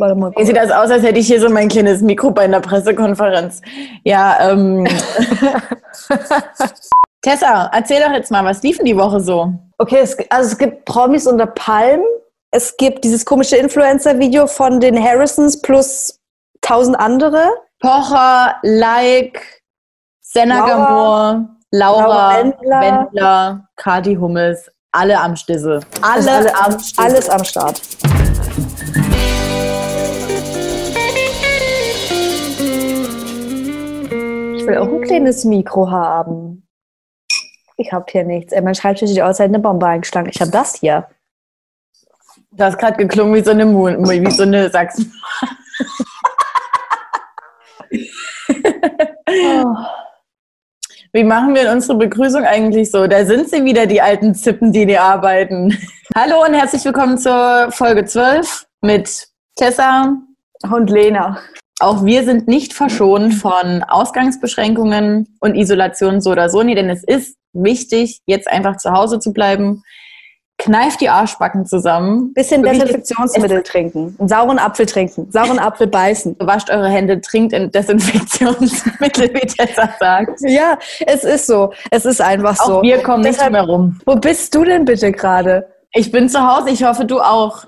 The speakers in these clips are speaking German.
Warte mal. Sieht das aus, als hätte ich hier so mein kleines Mikro bei einer Pressekonferenz? Ja, ähm. Tessa, erzähl doch jetzt mal, was lief in die Woche so? Okay, es, also es gibt Promis unter Palm. Es gibt dieses komische Influencer-Video von den Harrisons plus tausend andere. Pocher, Like, Senna Laura, Gamor, Laura, Laura Wendler. Wendler, Kati Hummels, alle am Stisse. Alle, alle, am Stisse. alles am Start. Ich will auch ein kleines Mikro haben. Ich hab hier nichts. Ey, mein Schreibtisch sieht aus, als hätte eine Bombe eingeschlagen. Ich habe das hier. Du hast gerade geklungen wie so eine Mu wie so eine Sachsen. Oh. Wie machen wir unsere Begrüßung eigentlich so? Da sind sie wieder, die alten Zippen, die die arbeiten. Hallo und herzlich willkommen zur Folge 12 mit Tessa. Und Lena. Auch wir sind nicht verschont von Ausgangsbeschränkungen und Isolation so oder so, nee, denn es ist wichtig, jetzt einfach zu Hause zu bleiben. Kneift die Arschbacken zusammen. Bisschen Desinfektionsmittel trinken. Einen sauren Apfel trinken. Sauren Apfel beißen. Wascht eure Hände, trinkt in Desinfektionsmittel, wie Tessa sagt. Ja, es ist so. Es ist einfach so. Auch wir kommen nicht Deshalb- mehr rum. Wo bist du denn bitte gerade? Ich bin zu Hause, ich hoffe, du auch.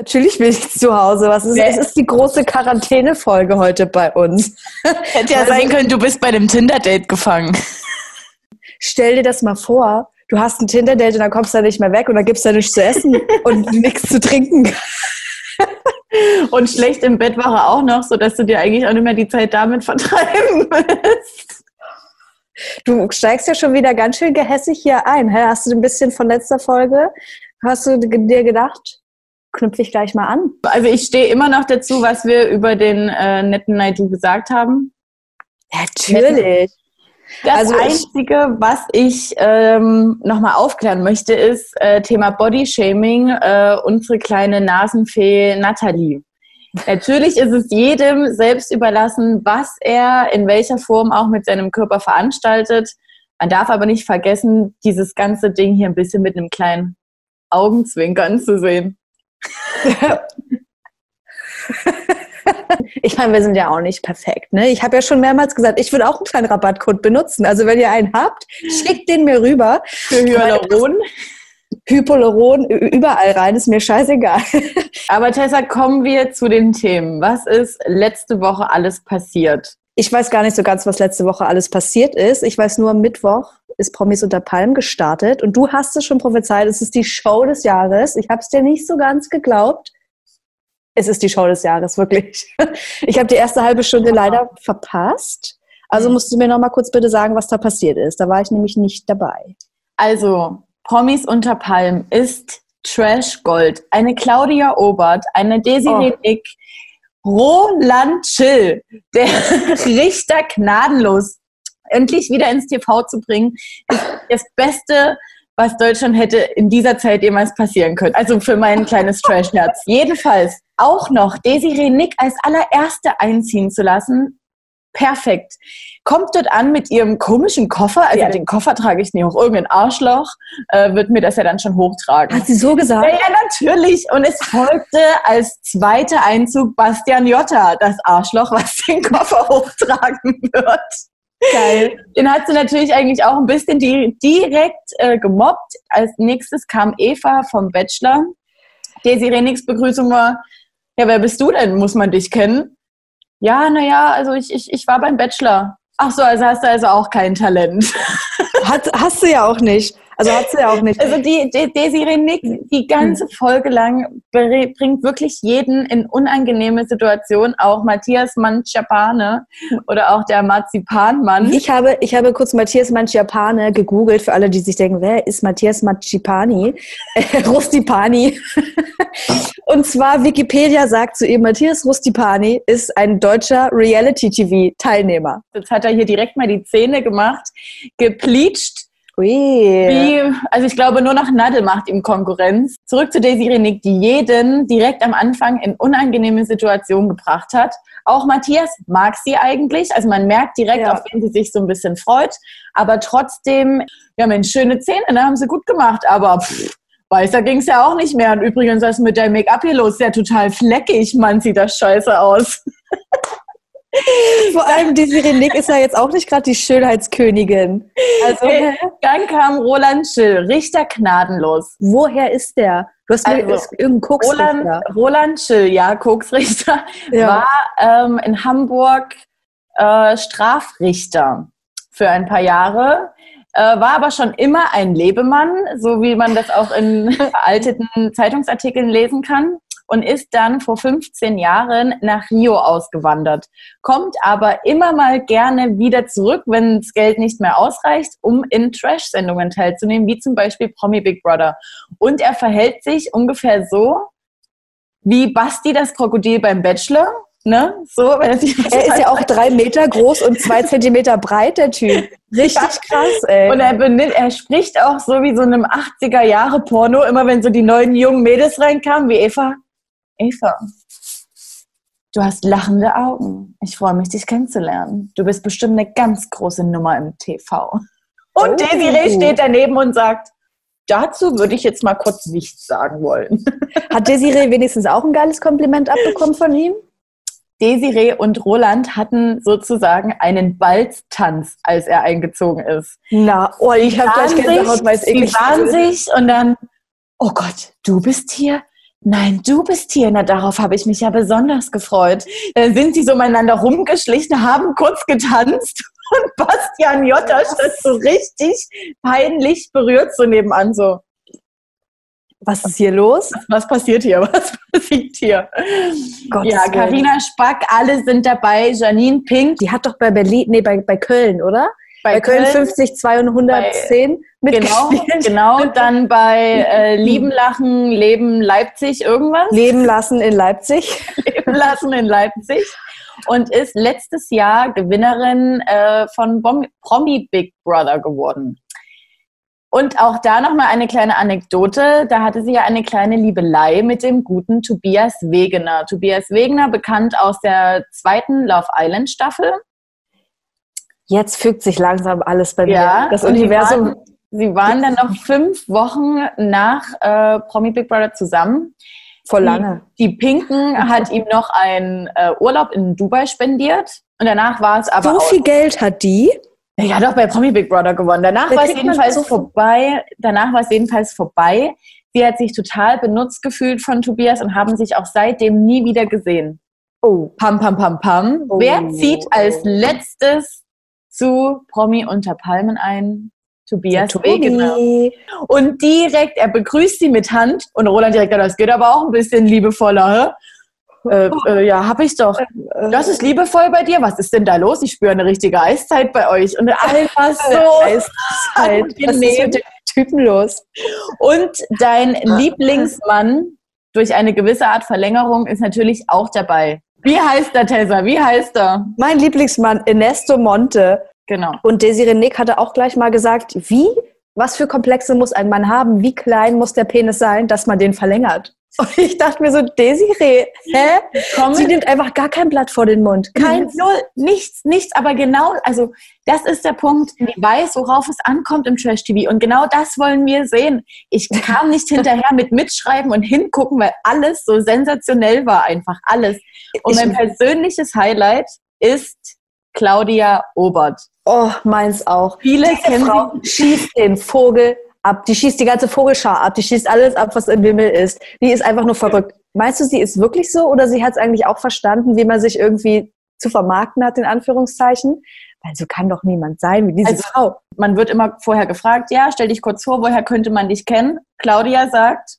Natürlich bin ich zu Hause. Was ist, es ist die große Quarantänefolge heute bei uns. Hätte ja sein können, du bist bei dem Tinder-Date gefangen. Stell dir das mal vor, du hast ein Tinder-Date und dann kommst du da nicht mehr weg und dann gibt's da nichts zu essen und nichts zu trinken. Und schlecht im Bett war er auch noch, sodass du dir eigentlich auch nicht mehr die Zeit damit vertreiben willst. Du steigst ja schon wieder ganz schön gehässig hier ein. Hast du ein bisschen von letzter Folge, hast du dir gedacht, knüpfe ich gleich mal an? Also ich stehe immer noch dazu, was wir über den äh, netten Naidu gesagt haben. Natürlich. Das Also Einzige, was ich ähm, nochmal aufklären möchte, ist äh, Thema Bodyshaming, äh, unsere kleine Nasenfee Nathalie. Natürlich ist es jedem selbst überlassen, was er in welcher Form auch mit seinem Körper veranstaltet. Man darf aber nicht vergessen, dieses ganze Ding hier ein bisschen mit einem kleinen Augenzwinkern zu sehen. Ich meine, wir sind ja auch nicht perfekt. Ne? Ich habe ja schon mehrmals gesagt, ich würde auch einen kleinen Rabattcode benutzen. Also wenn ihr einen habt, schickt den mir rüber. Für Hyaluron. Hypoleron ü- überall rein, ist mir scheißegal. Aber Tessa, kommen wir zu den Themen. Was ist letzte Woche alles passiert? Ich weiß gar nicht so ganz, was letzte Woche alles passiert ist. Ich weiß nur, am Mittwoch ist Promis unter Palm gestartet und du hast es schon prophezeit, es ist die Show des Jahres. Ich habe es dir nicht so ganz geglaubt. Es ist die Show des Jahres, wirklich. Ich habe die erste halbe Stunde leider verpasst. Also musst du mir noch mal kurz bitte sagen, was da passiert ist. Da war ich nämlich nicht dabei. Also, Promis unter Palm ist Trash Gold. Eine Claudia Obert, eine Desiree Oh. Nick, Roland Chill, der Richter gnadenlos, endlich wieder ins TV zu bringen, ist das Beste, was Deutschland hätte in dieser Zeit jemals passieren können. Also für mein kleines Trash-Herz. Jedenfalls auch noch Desiree Nick als allererste einziehen zu lassen, perfekt. Kommt dort an mit ihrem komischen Koffer, also Ja. den Koffer trage ich nicht hoch, irgendein Arschloch äh, wird mir das ja dann schon hochtragen. Hat sie so Ja, gesagt? ja, natürlich. Und es folgte als zweiter Einzug Bastian Jotta, das Arschloch, was den Koffer hochtragen wird. Geil. Den hat sie natürlich eigentlich auch ein bisschen di direkt äh, gemobbt. Als nächstes kam Eva vom Bachelor. Desiree Nix Begrüßung war, ja, wer bist du denn? Muss man dich kennen? Ja, naja, also ich, ich, ich war beim Bachelor. Ach so, also hast du also auch kein Talent. Hat, hast du ja auch nicht. Also hat sie ja auch nicht. Also die, die Desiree Nick, die ganze Folge lang bringt wirklich jeden in unangenehme Situationen, auch Matthias Manchapane oder auch der Marzipanmann. Ich habe, ich habe kurz Matthias Manciapane gegoogelt, für alle, die sich denken, wer ist Matthias Mancipani? Äh, Rustipani. Und zwar Wikipedia sagt zu ihm, Matthias Rustipani ist ein deutscher Reality-TV-Teilnehmer. Jetzt hat er hier direkt mal die Zähne gemacht, gepleacht. Wie, also ich glaube, nur noch Nadel macht ihm Konkurrenz. Zurück zu Desiree Nick, die jeden direkt am Anfang in unangenehme Situationen gebracht hat. Auch Matthias mag sie eigentlich. Also man merkt direkt, Ja. auf wen sie sich so ein bisschen freut. Aber trotzdem, ja Mensch, schöne Zähne, ne, haben sie gut gemacht. Aber pff, Weißer ging es ja auch nicht mehr. Und übrigens, was mit deinem Make-up hier los? Ist ja total fleckig, Mann, sieht das scheiße aus. Vor allem die Sirenik ist ja jetzt auch nicht gerade die Schönheitskönigin. Also, okay. dann kam Roland Schill, Richter gnadenlos. Woher ist der? Du hast also, mir irgendein Koksrichter. Roland, Roland Schill, ja, Koksrichter, ja. war ähm, in Hamburg äh, Strafrichter für ein paar Jahre. Äh, war aber schon immer ein Lebemann, so wie man das auch in veralteten Zeitungsartikeln lesen kann und ist dann vor 15 Jahren nach Rio ausgewandert. Kommt aber immer mal gerne wieder zurück, wenn das Geld nicht mehr ausreicht, um in Trash-Sendungen teilzunehmen, wie zum Beispiel Promi Big Brother. Und er verhält sich ungefähr so wie Basti das Krokodil beim Bachelor. Ne? So, er, er ist ja auch drei Meter groß und zwei Zentimeter breit, der Typ. Richtig krass, ey. Und er, benimmt, er spricht auch so wie so einem 80er-Jahre-Porno, immer wenn so die neuen jungen Mädels reinkamen, wie Eva. Eva, du hast lachende Augen. Ich freue mich, dich kennenzulernen. Du bist bestimmt eine ganz große Nummer im TV. Und oh. Desiree steht daneben und sagt, dazu würde ich jetzt mal kurz nichts sagen wollen. Hat Desiree wenigstens auch ein geiles Kompliment abbekommen von ihm? Desiree und Roland hatten sozusagen einen Balztanz, als er eingezogen ist. Na, oh, ich habe gleich Gänsehaut, weil es eklig waren sich und dann, oh Gott, du bist hier? Nein, du bist hier. Na, darauf habe ich mich ja besonders gefreut. Dann sind sie so miteinander rumgeschlichen, haben kurz getanzt und Bastian Jotta stand so richtig peinlich berührt so nebenan so. Was ist hier los? Was, was passiert hier? Was passiert hier? Gottes ja, Karina Spack, alle sind dabei. Janine Pink. Die hat doch bei Berlin, nee, bei, bei Köln, oder? Bei, bei Köln, Köln 50, 210 bei, Genau, genau. Dann bei äh, Lieben Lachen, Leben Leipzig, irgendwas. Leben lassen in Leipzig. Leben lassen in Leipzig. Und ist letztes Jahr Gewinnerin äh, von Bom Promi Big Brother geworden. Und auch da nochmal eine kleine Anekdote. Da hatte sie ja eine kleine Liebelei mit dem guten Tobias Wegener. Tobias Wegener, bekannt aus der zweiten Love Island Staffel jetzt fügt sich langsam alles bei ja, mir. Das Universum. Sie waren, sie waren dann noch fünf Wochen nach äh, Promi Big Brother zusammen. Vor lange. Die, die Pinken hat ihm noch einen äh, Urlaub in Dubai spendiert und danach war es aber. So viel Geld hat die? Ja, doch bei Promi Big Brother gewonnen. Danach da war es jedenfalls so vorbei. Danach war es jedenfalls vorbei. Sie hat sich total benutzt gefühlt von Tobias und haben sich auch seitdem nie wieder gesehen. Oh, pam, pam, pam, pam. Oh. Wer zieht als letztes zu Promi unter Palmen ein. Tobias Wegener. Und direkt, er begrüßt sie mit Hand und Roland direkt, das geht aber auch ein bisschen liebevoller. Äh, äh, ja, hab ich doch. Das ist liebevoll bei dir. Was ist denn da los? Ich spüre eine richtige Eiszeit bei euch. Und einfach so Eiszeit. Was ist mit dem Typen los? Und dein Lieblingsmann durch eine gewisse Art Verlängerung ist natürlich auch dabei. Wie heißt der, Tessa? Wie heißt er? Mein Lieblingsmann, Ernesto Monte. Genau. Und Desiree Nick hatte auch gleich mal gesagt, wie, was für Komplexe muss ein Mann haben? Wie klein muss der Penis sein, dass man den verlängert? Und ich dachte mir so, Desiree, hä? Komm Sie nimmt einfach gar kein Blatt vor den Mund. Kein Null, nichts, nichts. Aber genau, also das ist der Punkt. Ich weiß, worauf es ankommt im Trash-TV. Und genau das wollen wir sehen. Ich kam nicht hinterher mit mitschreiben und hingucken, weil alles so sensationell war, einfach alles. Und mein persönliches Highlight ist Claudia Obert. Oh, meins auch. Viele Diese kennen Frau schießt den Vogel ab. Die schießt die ganze Vogelschar ab. Die schießt alles ab, was im Himmel ist. Die ist einfach nur verrückt. Meinst du, sie ist wirklich so oder sie hat es eigentlich auch verstanden, wie man sich irgendwie zu vermarkten hat, in Anführungszeichen? Weil so kann doch niemand sein wie diese also, Frau. Man wird immer vorher gefragt, ja, stell dich kurz vor, woher könnte man dich kennen? Claudia sagt,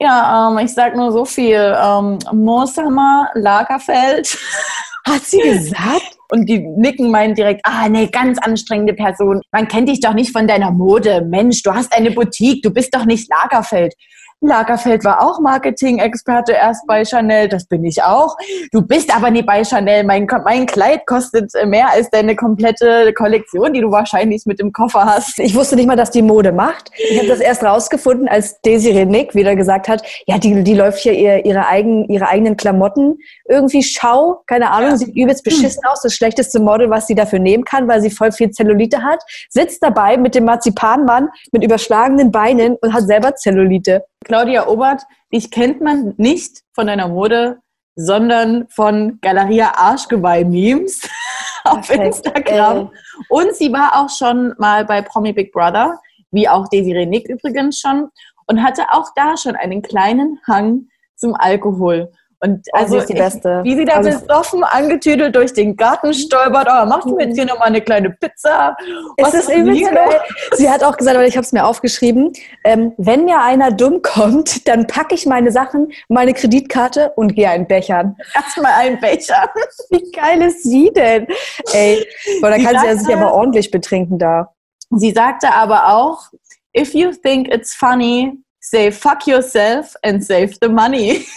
ja, ähm, ich sag nur so viel. Ähm, Mooshammer, Lagerfeld. Hat sie gesagt? Und die nicken meinen direkt, ah, eine ganz anstrengende Person. Man kennt dich doch nicht von deiner Mode. Mensch, du hast eine Boutique, du bist doch nicht Lagerfeld. Lagerfeld war auch Marketing-Experte erst bei Chanel, das bin ich auch. Du bist aber nie bei Chanel. Mein, mein Kleid kostet mehr als deine komplette Kollektion, die du wahrscheinlich mit im Koffer hast. Ich wusste nicht mal, dass die Mode macht. Ich habe das erst rausgefunden, als Desiree Nick wieder gesagt hat, ja, die, die läuft hier ihr, ihre, eigen, ihre eigenen Klamotten irgendwie schau, keine Ahnung, ja. sieht übelst beschissen aus, das schlechteste Model, was sie dafür nehmen kann, weil sie voll viel Zellulite hat, sitzt dabei mit dem Marzipanmann mit überschlagenen Beinen und hat selber Zellulite. Claudia Obert, dich kennt man nicht von deiner Mode, sondern von Galeria Arschgeweih-Memes auf Instagram. Und sie war auch schon mal bei Promi Big Brother, wie auch Desiree Nick übrigens schon, und hatte auch da schon einen kleinen Hang zum Alkohol. Und also, sie ich, wie sie da also, besoffen angetüdelt durch den Garten stolpert, oh, machst du jetzt hier nochmal eine kleine Pizza? Was ist das übelst geil. Sie hat auch gesagt, aber ich habe es mir aufgeschrieben, ähm, wenn mir einer dumm kommt, dann packe ich meine Sachen, meine Kreditkarte und gehe einen Bechern. Erstmal einen Becher. Wie geil ist sie denn? Ey, boah, da kann sie ja sich aber ordentlich betrinken da. Sie sagte aber auch, if you think it's funny, say fuck yourself and save the money.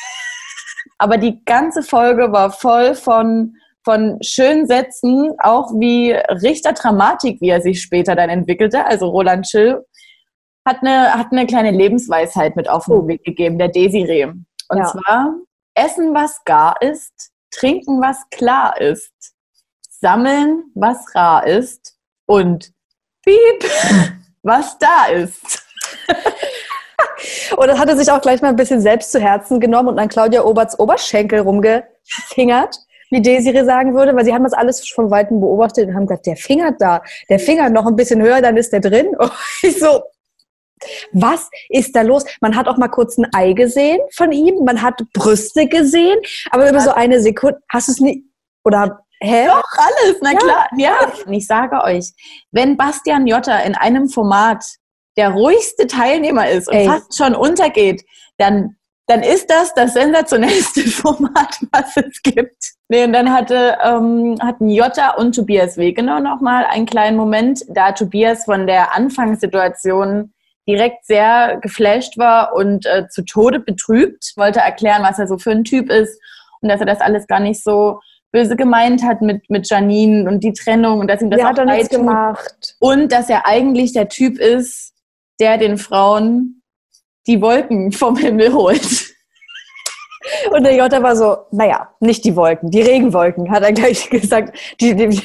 Aber die ganze Folge war voll von, von schönen Sätzen, auch wie Richter Dramatik, wie er sich später dann entwickelte. Also Roland Schill hat eine, hat eine kleine Lebensweisheit mit auf den oh. Weg gegeben, der Desiree. Und ja. zwar, essen, was gar ist, trinken, was klar ist, sammeln, was rar ist und piep, was da ist. Und das hat er sich auch gleich mal ein bisschen selbst zu Herzen genommen und an Claudia Oberts Oberschenkel rumgefingert, wie Desiree sagen würde, weil sie haben das alles von Weitem beobachtet und haben gesagt, der fingert da, der fingert noch ein bisschen höher, dann ist der drin. Und ich so, was ist da los? Man hat auch mal kurz ein Ei gesehen von ihm, man hat Brüste gesehen, aber über so eine Sekunde, hast du es nie, oder Hä? Doch, alles, na ja. klar. Ja, und ich sage euch, wenn Bastian Jotta in einem Format der ruhigste Teilnehmer ist und Ey. fast schon untergeht, dann, dann ist das das sensationellste Format, was es gibt. Nee, und dann hatte, ähm, hatten Jota und Tobias Wegener nochmal einen kleinen Moment, da Tobias von der Anfangssituation direkt sehr geflasht war und äh, zu Tode betrübt, wollte erklären, was er so für ein Typ ist und dass er das alles gar nicht so böse gemeint hat mit, mit Janine und die Trennung und dass ihm das der auch leid gemacht. Und dass er eigentlich der Typ ist, der den Frauen die Wolken vom Himmel holt. Und der Jota war so, naja, nicht die Wolken, die Regenwolken, hat er gleich gesagt. Die, die,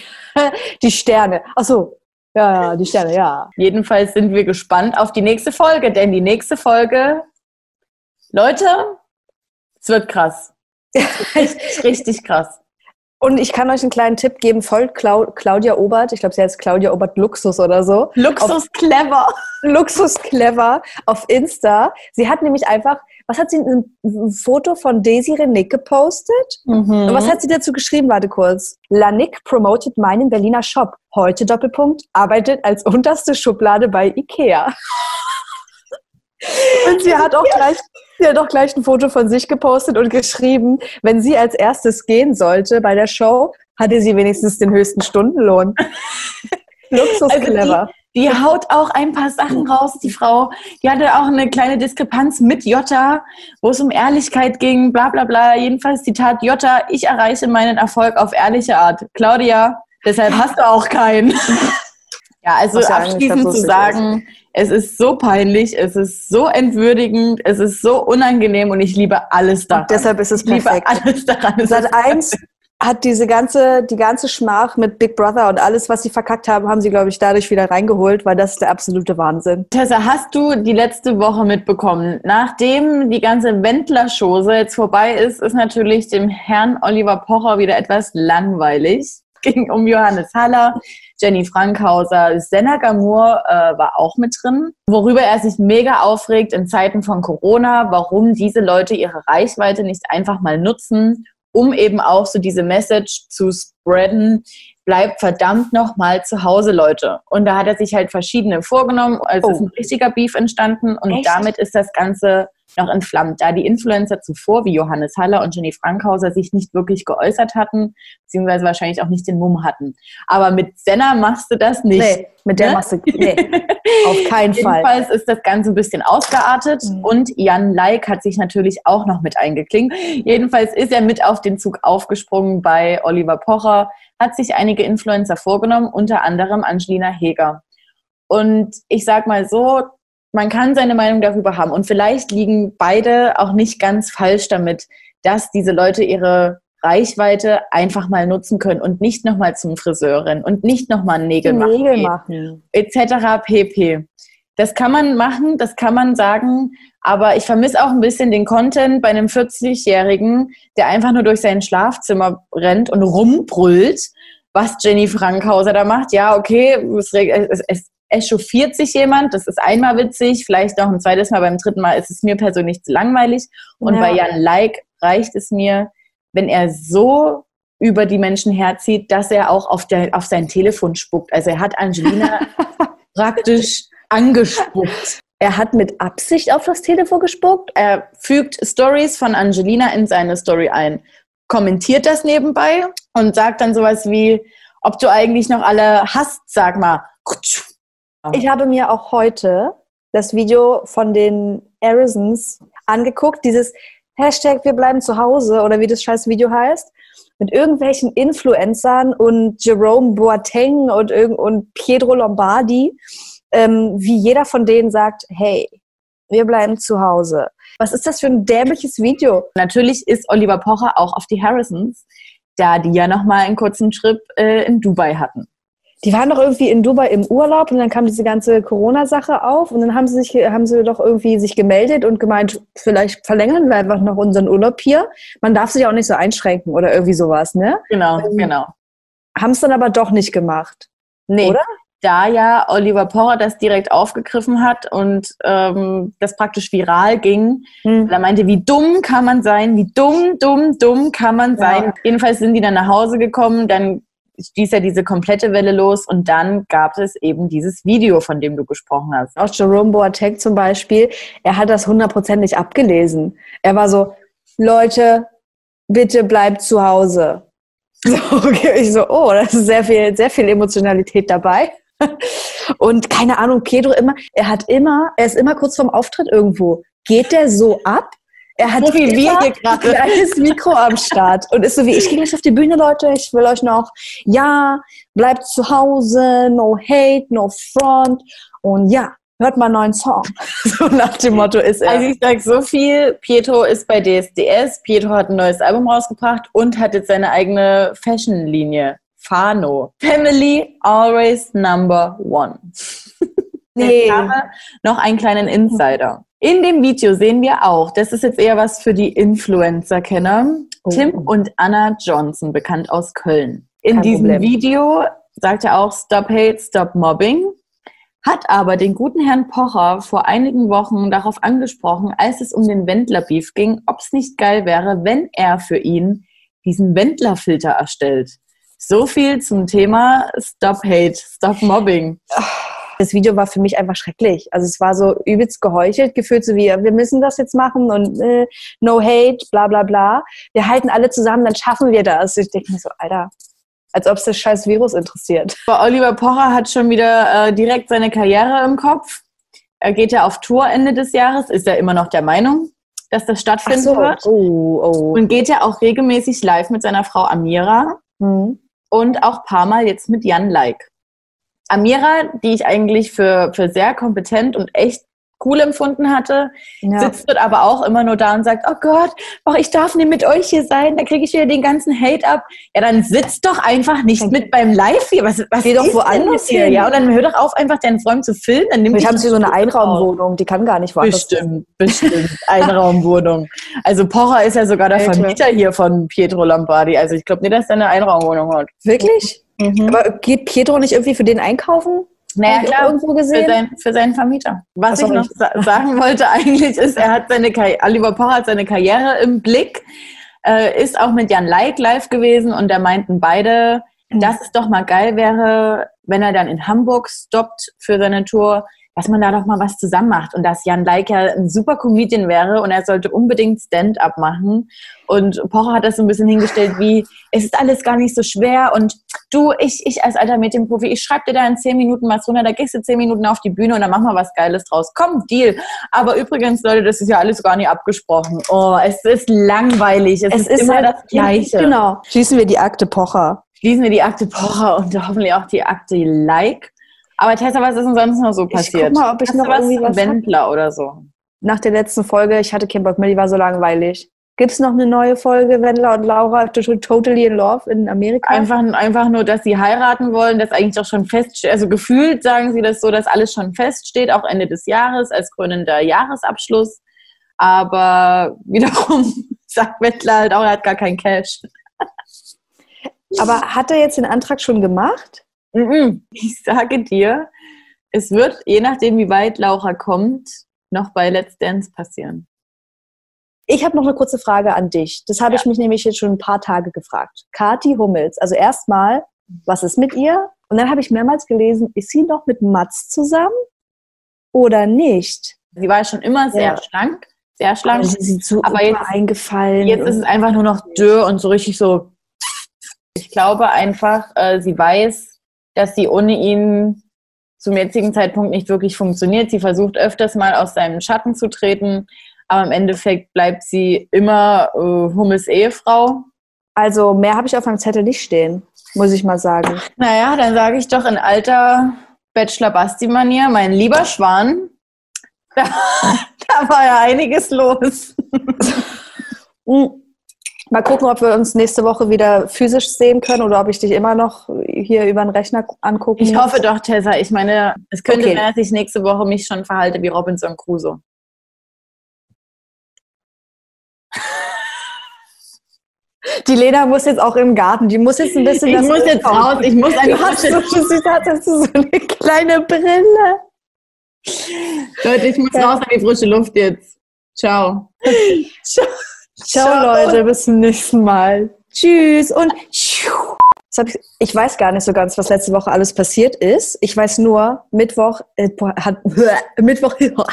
die Sterne. Ach so, ja, ja, die Sterne, ja. Jedenfalls sind wir gespannt auf die nächste Folge, denn die nächste Folge, Leute, es wird krass. richtig krass. Und ich kann euch einen kleinen Tipp geben, folgt Clau Claudia Obert, ich glaube, sie heißt Claudia Obert Luxus oder so. Luxus auf, clever. Luxus clever auf Insta. Sie hat nämlich einfach, was hat sie, ein Foto von Daisy Renick gepostet? Mhm. Und was hat sie dazu geschrieben? Warte kurz. Lanik promotet meinen Berliner Shop. Heute Doppelpunkt, arbeitet als unterste Schublade bei Ikea. Und sie hat auch gleich, sie hat auch gleich ein Foto von sich gepostet und geschrieben, wenn sie als erstes gehen sollte bei der Show, hatte sie wenigstens den höchsten Stundenlohn. Luxus also clever. Die, die, haut auch ein paar Sachen raus, die Frau. Die hatte auch eine kleine Diskrepanz mit Jota, wo es um Ehrlichkeit ging, bla bla bla. Jedenfalls Zitat Jota, ich erreiche meinen Erfolg auf ehrliche Art. Claudia, deshalb hast du auch keinen. Ja, also abschließend zu sagen, es ist so peinlich, es ist so entwürdigend, es ist so unangenehm und ich liebe alles daran. Und deshalb ist es perfekt. Ich liebe alles daran. Seit eins hat diese ganze, die ganze Schmach mit Big Brother und alles, was sie verkackt haben, haben sie, glaube ich, dadurch wieder reingeholt, weil das ist der absolute Wahnsinn. Tessa, hast du die letzte Woche mitbekommen? Nachdem die ganze Wendler-Chose jetzt vorbei ist, ist natürlich dem Herrn Oliver Pocher wieder etwas langweilig. Es ging um Johannes Haller, Jenny Frankhauser, Senna Gamur äh, war auch mit drin, worüber er sich mega aufregt in Zeiten von Corona, warum diese Leute ihre Reichweite nicht einfach mal nutzen, um eben auch so diese Message zu spreaden, bleibt verdammt noch mal zu Hause, Leute. Und da hat er sich halt verschiedene vorgenommen. Also oh. ist ein richtiger Beef entstanden und Echt? damit ist das Ganze noch entflammt, da die Influencer zuvor wie Johannes Haller und Jenny Frankhauser sich nicht wirklich geäußert hatten, beziehungsweise wahrscheinlich auch nicht den Mumm hatten. Aber mit Senna machst du das nicht. Nee, mit der ne? machst du nee, auf keinen Fall. Jedenfalls ist das Ganze ein bisschen ausgeartet mhm. und Jan Like hat sich natürlich auch noch mit eingeklinkt. Jedenfalls ist er mit auf den Zug aufgesprungen bei Oliver Pocher, hat sich einige Influencer vorgenommen, unter anderem Angelina Heger. Und ich sag mal so, man kann seine Meinung darüber haben. Und vielleicht liegen beide auch nicht ganz falsch damit, dass diese Leute ihre Reichweite einfach mal nutzen können und nicht nochmal zum Friseur rennen und nicht nochmal Nägel, Nägel machen, etc. pp. Das kann man machen, das kann man sagen, aber ich vermisse auch ein bisschen den Content bei einem 40-Jährigen, der einfach nur durch sein Schlafzimmer rennt und rumbrüllt, was Jenny Frankhauser da macht. Ja, okay, es, es, es echauffiert sich jemand, das ist einmal witzig, vielleicht noch ein zweites Mal, beim dritten Mal ist es mir persönlich zu langweilig. Und ja. bei Jan Like reicht es mir, wenn er so über die Menschen herzieht, dass er auch auf, der, auf sein Telefon spuckt. Also er hat Angelina praktisch angespuckt. Er hat mit Absicht auf das Telefon gespuckt. Er fügt Stories von Angelina in seine Story ein, kommentiert das nebenbei und sagt dann sowas wie, ob du eigentlich noch alle hast, sag mal. Ich habe mir auch heute das Video von den Arizons angeguckt, dieses Hashtag wir bleiben zu Hause oder wie das scheiß Video heißt, mit irgendwelchen Influencern und Jerome Boateng und, und Pietro Lombardi, ähm, wie jeder von denen sagt, hey, wir bleiben zu Hause. Was ist das für ein dämliches Video? Natürlich ist Oliver Pocher auch auf die Harrisons, da die ja nochmal einen kurzen Trip äh, in Dubai hatten die waren doch irgendwie in Dubai im Urlaub und dann kam diese ganze Corona-Sache auf und dann haben sie sich, haben sie doch irgendwie sich gemeldet und gemeint, vielleicht verlängern wir einfach noch unseren Urlaub hier. Man darf sich auch nicht so einschränken oder irgendwie sowas, ne? Genau, ähm, genau. Haben es dann aber doch nicht gemacht. Nee. Oder? Da ja Oliver Porrer das direkt aufgegriffen hat und ähm, das praktisch viral ging. Mhm. Er meinte, wie dumm kann man sein, wie dumm, dumm, dumm kann man sein. Ja. Jedenfalls sind die dann nach Hause gekommen, dann stieß ja diese komplette Welle los und dann gab es eben dieses Video, von dem du gesprochen hast. Auch Jerome Boateng zum Beispiel, er hat das hundertprozentig abgelesen. Er war so, Leute, bitte bleibt zu Hause. So, okay. Ich so, oh, das ist sehr viel, sehr viel Emotionalität dabei. Und keine Ahnung, Pedro immer, er hat immer, er ist immer kurz vorm Auftritt irgendwo. Geht der so ab? Er hat so wie wir hier gerade ein kleines Mikro am Start und ist so wie, ich gehe gleich auf die Bühne, Leute, ich will euch noch, ja, bleibt zu Hause, no hate, no front und ja, hört mal einen neuen Song. So nach dem Motto ist er. Also ich sag so viel, Pietro ist bei DSDS, Pietro hat ein neues Album rausgebracht und hat jetzt seine eigene Fashion-Linie. Fano. Family always number one. Nee. noch einen kleinen Insider. In dem Video sehen wir auch, das ist jetzt eher was für die Influencer-Kenner, oh. Tim und Anna Johnson, bekannt aus Köln. In Kein diesem Problem. Video sagt er auch Stop Hate, Stop Mobbing, hat aber den guten Herrn Pocher vor einigen Wochen darauf angesprochen, als es um den Wendler-Beef ging, ob es nicht geil wäre, wenn er für ihn diesen Wendler-Filter erstellt. So viel zum Thema Stop Hate, Stop Mobbing. Das Video war für mich einfach schrecklich. Also es war so übelst geheuchelt, gefühlt so wie, wir müssen das jetzt machen und äh, no hate, bla bla bla. Wir halten alle zusammen, dann schaffen wir das. Ich denke mir so, Alter, als ob es das scheiß Virus interessiert. Oliver Pocher hat schon wieder äh, direkt seine Karriere im Kopf. Er geht ja auf Tour Ende des Jahres, ist er immer noch der Meinung, dass das stattfinden so. wird. Oh, oh. Und geht ja auch regelmäßig live mit seiner Frau Amira mhm. und auch ein paar Mal jetzt mit Jan Like. Amira, die ich eigentlich für, für sehr kompetent und echt cool empfunden hatte, ja. sitzt dort aber auch immer nur da und sagt, oh Gott, oh, ich darf nicht mit euch hier sein, da kriege ich wieder den ganzen Hate ab. Ja, dann sitzt doch einfach nicht mit beim Live hier. Was, was Geh doch woanders hier. Ja, und dann hör doch auf, einfach deinen Freund zu filmen. Dann nimm haben sie so eine Einraumwohnung, die kann gar nicht woanders Bestimmt, bestimmt. Einraumwohnung. Also Pocher ist ja sogar der Vermieter hier von Pietro Lombardi. Also ich glaube nicht, dass er eine Einraumwohnung hat. Wirklich? Mhm. Aber geht Pietro nicht irgendwie für den einkaufen? Naja, klar, irgendwo gesehen? Für, sein, für seinen Vermieter. Was ich noch sa sagen wollte eigentlich ist, er hat seine Oliver Pocher hat seine Karriere im Blick, äh, ist auch mit Jan Like live gewesen und da meinten beide, mhm. dass es doch mal geil wäre, wenn er dann in Hamburg stoppt für seine Tour, dass man da doch mal was zusammen macht und dass Jan Like ja ein super Comedian wäre und er sollte unbedingt Stand-up machen. Und Pocher hat das so ein bisschen hingestellt wie, es ist alles gar nicht so schwer und du, ich, ich als alter Medienprofi, ich schreibe dir da in zehn Minuten was runter, da gehst du zehn Minuten auf die Bühne und dann machen wir was Geiles draus. Komm, Deal. Aber übrigens, Leute, das ist ja alles gar nicht abgesprochen. Oh, es ist langweilig. Es, es ist, ist, immer halt, das Gleiche. Genau. Schließen wir die Akte Pocher. Schließen wir die Akte Pocher und hoffentlich auch die Akte Like. Aber Tessa, was ist denn sonst noch so passiert? Ich guck mal, ob ich Hast noch was irgendwie was Wendler hab? oder so. Nach der letzten Folge, ich hatte keinen Bock mehr, die war so langweilig. Gibt es noch eine neue Folge, Wendler und Laura Totally in Love in Amerika? Einfach, einfach nur, dass sie heiraten wollen, dass eigentlich auch schon feststeht. Also gefühlt sagen sie das so, dass alles schon feststeht, auch Ende des Jahres als krönender Jahresabschluss. Aber wiederum sagt Wendler halt auch, er hat gar kein Cash. Aber hat er jetzt den Antrag schon gemacht? Ich sage dir, es wird, je nachdem, wie weit Laura kommt, noch bei Let's Dance passieren. Ich habe noch eine kurze Frage an dich. Das habe ja. ich mich nämlich jetzt schon ein paar Tage gefragt. Kati Hummels, also erstmal, was ist mit ihr? Und dann habe ich mehrmals gelesen, ist sie noch mit Mats zusammen oder nicht? Sie war schon immer sehr ja. schlank, sehr schlank. Aber sie sieht so aber jetzt, eingefallen. Jetzt ist es einfach nur noch dürr und so richtig so. Ich glaube einfach, äh, sie weiß, dass sie ohne ihn zum jetzigen Zeitpunkt nicht wirklich funktioniert. Sie versucht öfters mal aus seinem Schatten zu treten, aber im Endeffekt bleibt sie immer äh, Hummels Ehefrau. Also mehr habe ich auf meinem Zettel nicht stehen, muss ich mal sagen. Naja, dann sage ich doch in alter Bachelor-Basti-Manier, mein lieber Schwan, da, da war ja einiges los. Mal gucken, ob wir uns nächste Woche wieder physisch sehen können oder ob ich dich immer noch hier über den Rechner angucken Ich hoffe doch, Tessa. Ich meine, es könnte okay. sein, dass ich nächste Woche mich schon verhalte wie Robinson Crusoe. Die Lena muss jetzt auch im Garten. Die muss jetzt ein bisschen. Ich muss jetzt raus. Ich muss eine hast so, du hast so eine kleine Brille. Leute, ich muss raus an die frische Luft jetzt. Ciao. Ciao. Ciao, Leute, bis zum nächsten Mal. Tschüss und ich, ich, weiß gar nicht so ganz, was letzte Woche alles passiert ist. Ich weiß nur, Mittwoch äh, hat Mittwoch